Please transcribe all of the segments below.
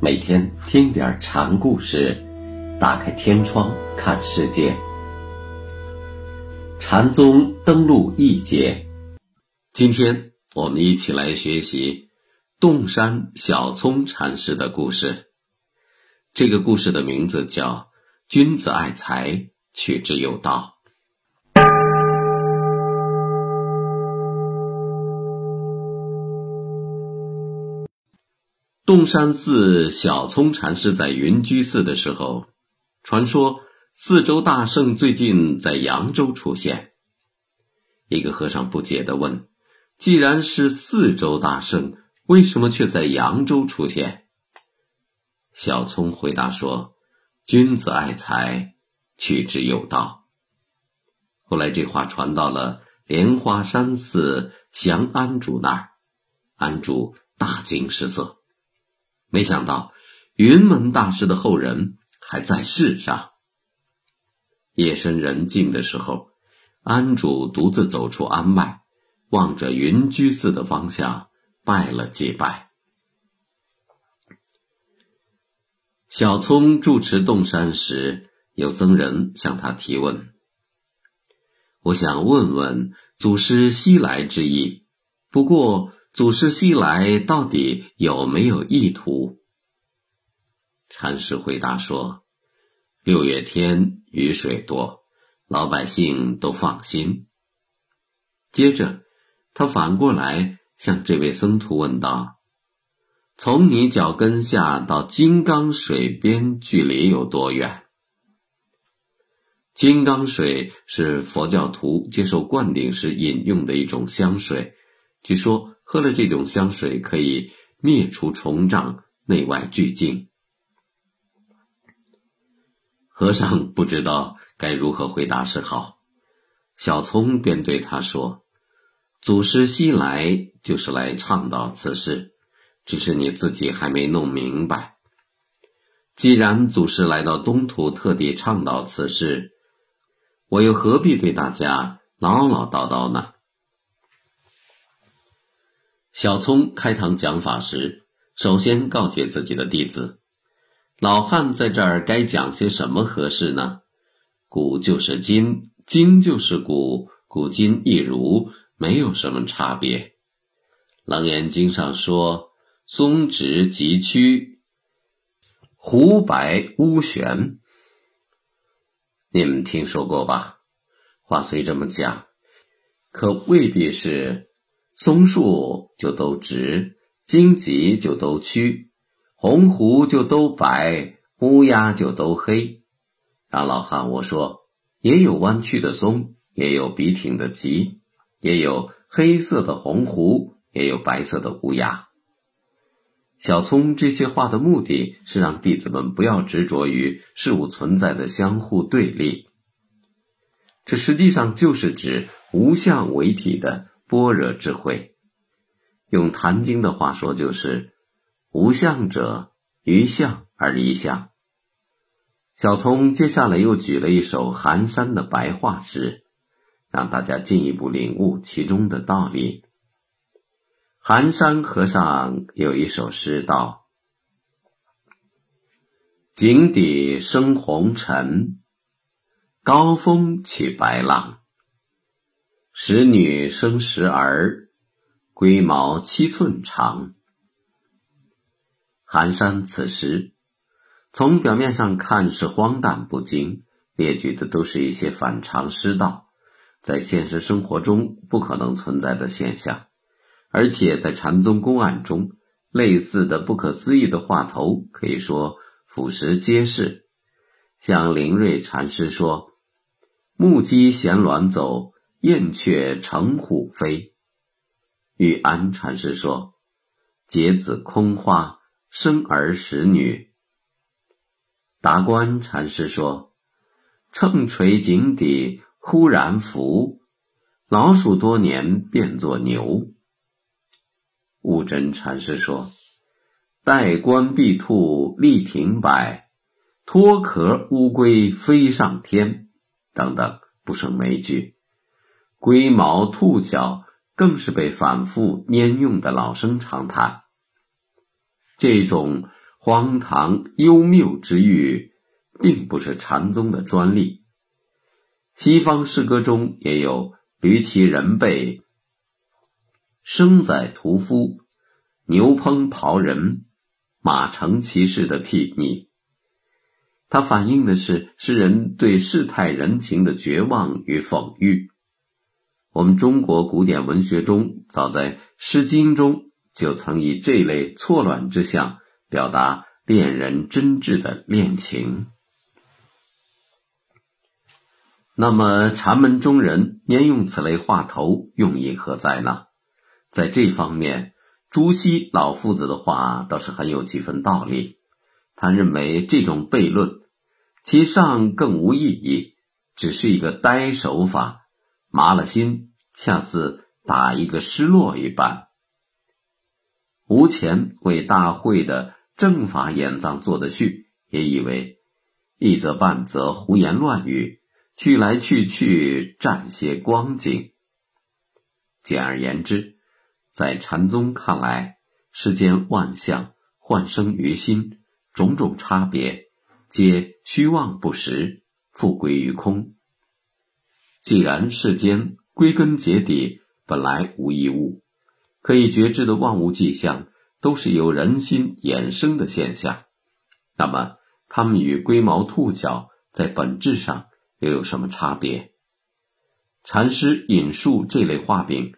每天听点禅故事，打开天窗看世界。禅宗登陆一节，今天我们一起来学习洞山小聪禅师的故事。这个故事的名字叫《君子爱财，取之有道》。洞山寺小聪禅师在云居寺的时候，传说四周大圣最近在扬州出现。一个和尚不解地问：“既然是四周大圣，为什么却在扬州出现？”小聪回答说：“君子爱财，取之有道。”后来这话传到了莲花山寺降安主那儿，安主大惊失色。没想到，云门大师的后人还在世上。夜深人静的时候，安主独自走出庵外，望着云居寺的方向，拜了几拜。小聪住持洞山时，有僧人向他提问：“我想问问祖师西来之意，不过。”祖师西来到底有没有意图？禅师回答说：“六月天雨水多，老百姓都放心。”接着，他反过来向这位僧徒问道：“从你脚跟下到金刚水边距离有多远？”金刚水是佛教徒接受灌顶时饮用的一种香水，据说。喝了这种香水，可以灭除虫障，内外俱净。和尚不知道该如何回答是好，小聪便对他说：“祖师西来就是来倡导此事，只是你自己还没弄明白。既然祖师来到东土，特地倡导此事，我又何必对大家唠唠叨叨呢？”小聪开堂讲法时，首先告诫自己的弟子：“老汉在这儿该讲些什么合适呢？古就是今，今就是古，古今一如，没有什么差别。”《楞严经》上说：“松直急曲，胡白乌悬。”你们听说过吧？话虽这么讲，可未必是。松树就都直，荆棘就都曲，红狐就都白，乌鸦就都黑。让老汉我说，也有弯曲的松，也有笔挺的棘，也有黑色的红狐，也有白色的乌鸦。小聪这些话的目的是让弟子们不要执着于事物存在的相互对立，这实际上就是指无相为体的。般若智慧，用《坛经》的话说，就是“无相者，于相而离相”。小聪接下来又举了一首寒山的白话诗，让大家进一步领悟其中的道理。寒山和尚有一首诗道：“井底生红尘，高峰起白浪。”使女生十儿，龟毛七寸长。寒山此诗，从表面上看是荒诞不经，列举的都是一些反常失道，在现实生活中不可能存在的现象，而且在禅宗公案中，类似的不可思议的话头可以说俯拾皆是。像灵瑞禅师说：“木屐衔鸾走。”燕雀乘虎飞，玉安禅师说：“结子空花，生儿识女。”达观禅师说：“秤锤井底忽然浮，老鼠多年变作牛。”悟真禅师说：“待冠闭兔立亭摆，脱壳乌龟飞上天。”等等，不胜枚举。龟毛兔角更是被反复拈用的老生常谈。这种荒唐幽谬之欲，并不是禅宗的专利。西方诗歌中也有“驴骑人背，生宰屠夫，牛烹刨人，马乘骑士”的睥睨。它反映的是诗人对世态人情的绝望与讽喻。我们中国古典文学中，早在《诗经》中就曾以这类错乱之象表达恋人真挚的恋情。那么，禅门中人拈用此类话头，用意何在呢？在这方面，朱熹老夫子的话倒是很有几分道理。他认为这种悖论，其上更无意义，只是一个呆手法，麻了心，恰似打一个失落一般。吴前为大会的正法演藏做的序，也以为一则半则胡言乱语。去来去去，占些光景。简而言之，在禅宗看来，世间万象幻生于心，种种差别，皆虚妄不实，复归于空。既然世间归根结底本来无一物，可以觉知的万物迹象，都是由人心衍生的现象，那么它们与龟毛兔角在本质上。又有什么差别？禅师引述这类画饼，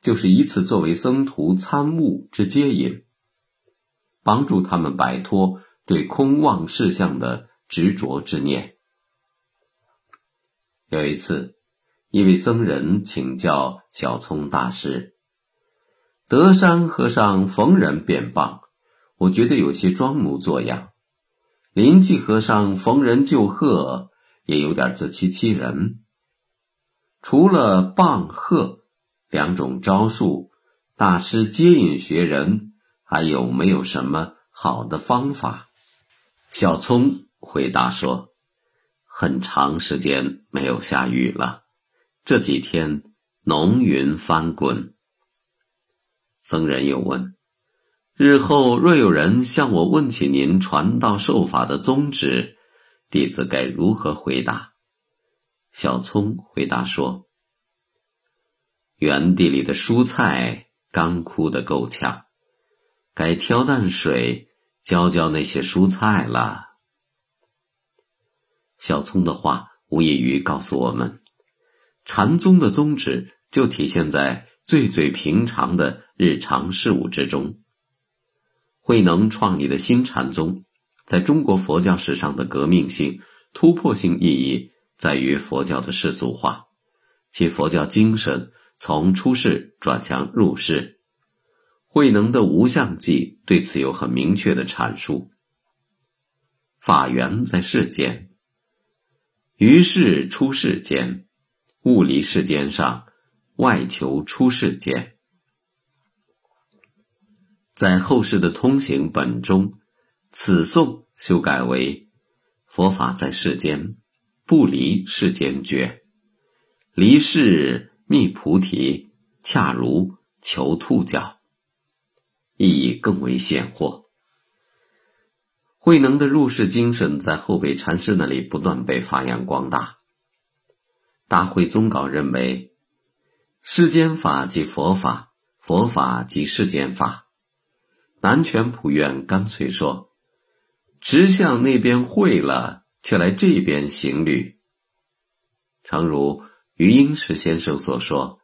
就是以此作为僧徒参悟之接引，帮助他们摆脱对空妄事相的执着之念。有一次，一位僧人请教小聪大师：“德山和尚逢人便棒，我觉得有些装模作样；临济和尚逢人就喝。”也有点自欺欺人。除了棒喝两种招数，大师接引学人还有没有什么好的方法？小聪回答说：“很长时间没有下雨了，这几天浓云翻滚。”僧人又问：“日后若有人向我问起您传道授法的宗旨？”弟子该如何回答？小聪回答说：“园地里的蔬菜干枯的够呛，该挑担水浇浇那些蔬菜了。”小聪的话无异于告诉我们，禅宗的宗旨就体现在最最平常的日常事物之中。慧能创立的新禅宗。在中国佛教史上的革命性、突破性意义在于佛教的世俗化，其佛教精神从出世转向入世。慧能的《无相记》对此有很明确的阐述：法缘在世间，于是出世间，物离世间上，外求出世间。在后世的通行本中。此颂修改为：佛法在世间，不离世间觉；离世觅菩提，恰如求兔角。意义更为显豁。慧能的入世精神在后辈禅师那里不断被发扬光大。大会宗稿认为，世间法即佛法，佛法即世间法。南泉普愿干脆说。直向那边会了，却来这边行旅。诚如余英时先生所说，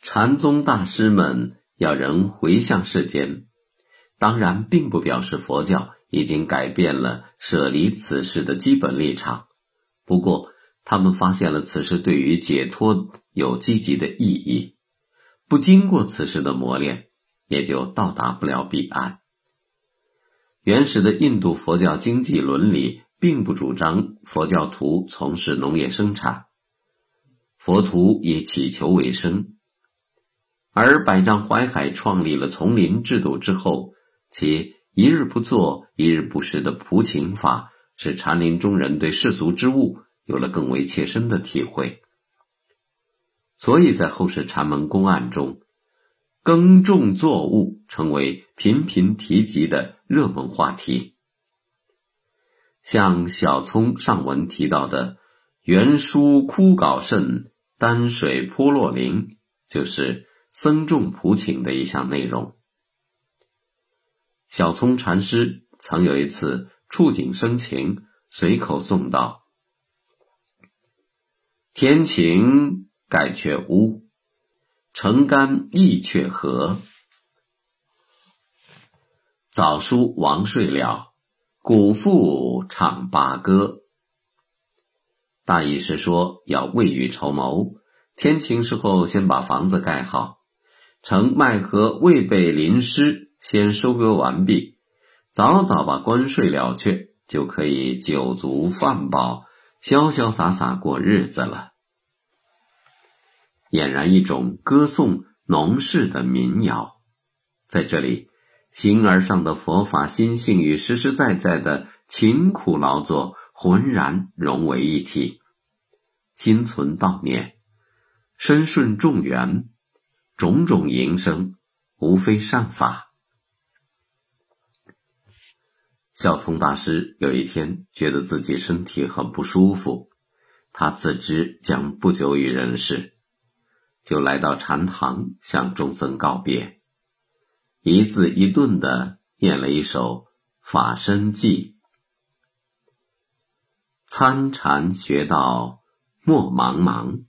禅宗大师们要人回向世间，当然并不表示佛教已经改变了舍离此事的基本立场。不过，他们发现了此事对于解脱有积极的意义，不经过此事的磨练，也就到达不了彼岸。原始的印度佛教经济伦理并不主张佛教徒从事农业生产，佛徒以乞求为生。而百丈怀海创立了丛林制度之后，其一日不做一日不食的朴勤法，使禅林中人对世俗之物有了更为切身的体会。所以在后世禅门公案中。耕种作物成为频频提及的热门话题。像小聪上文提到的“原书枯槁甚，丹水泼落林”，就是僧众普请的一项内容。小聪禅师曾有一次触景生情，随口诵道：“天晴盖却乌，城干意却和。早书王睡了，古妇唱八歌。”大意是说要未雨绸缪，天晴时候先把房子盖好，城麦禾未被淋湿。先收割完毕，早早把关税了却，就可以酒足饭饱，潇潇洒洒过日子了。俨然一种歌颂农事的民谣。在这里，形而上的佛法心性与实实在在的勤苦劳作浑然融为一体，心存悼念，身顺众缘，种种营生，无非善法。小聪大师有一天觉得自己身体很不舒服，他自知将不久于人世，就来到禅堂向众僧告别，一字一顿的念了一首《法身偈》：“参禅学道莫茫茫，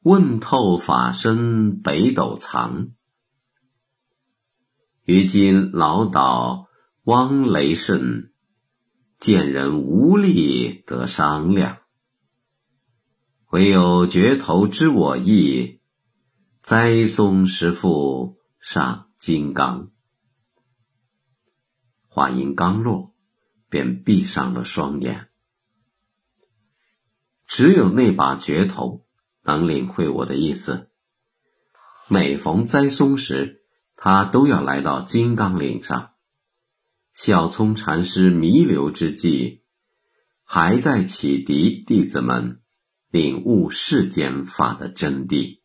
问透法身北斗藏。于今老倒。”汪雷甚，见人无力得商量。唯有觉头知我意，栽松石父上金刚。话音刚落，便闭上了双眼。只有那把觉头能领会我的意思。每逢栽松时，他都要来到金刚岭上。小聪禅师弥留之际，还在启迪弟子们领悟世间法的真谛。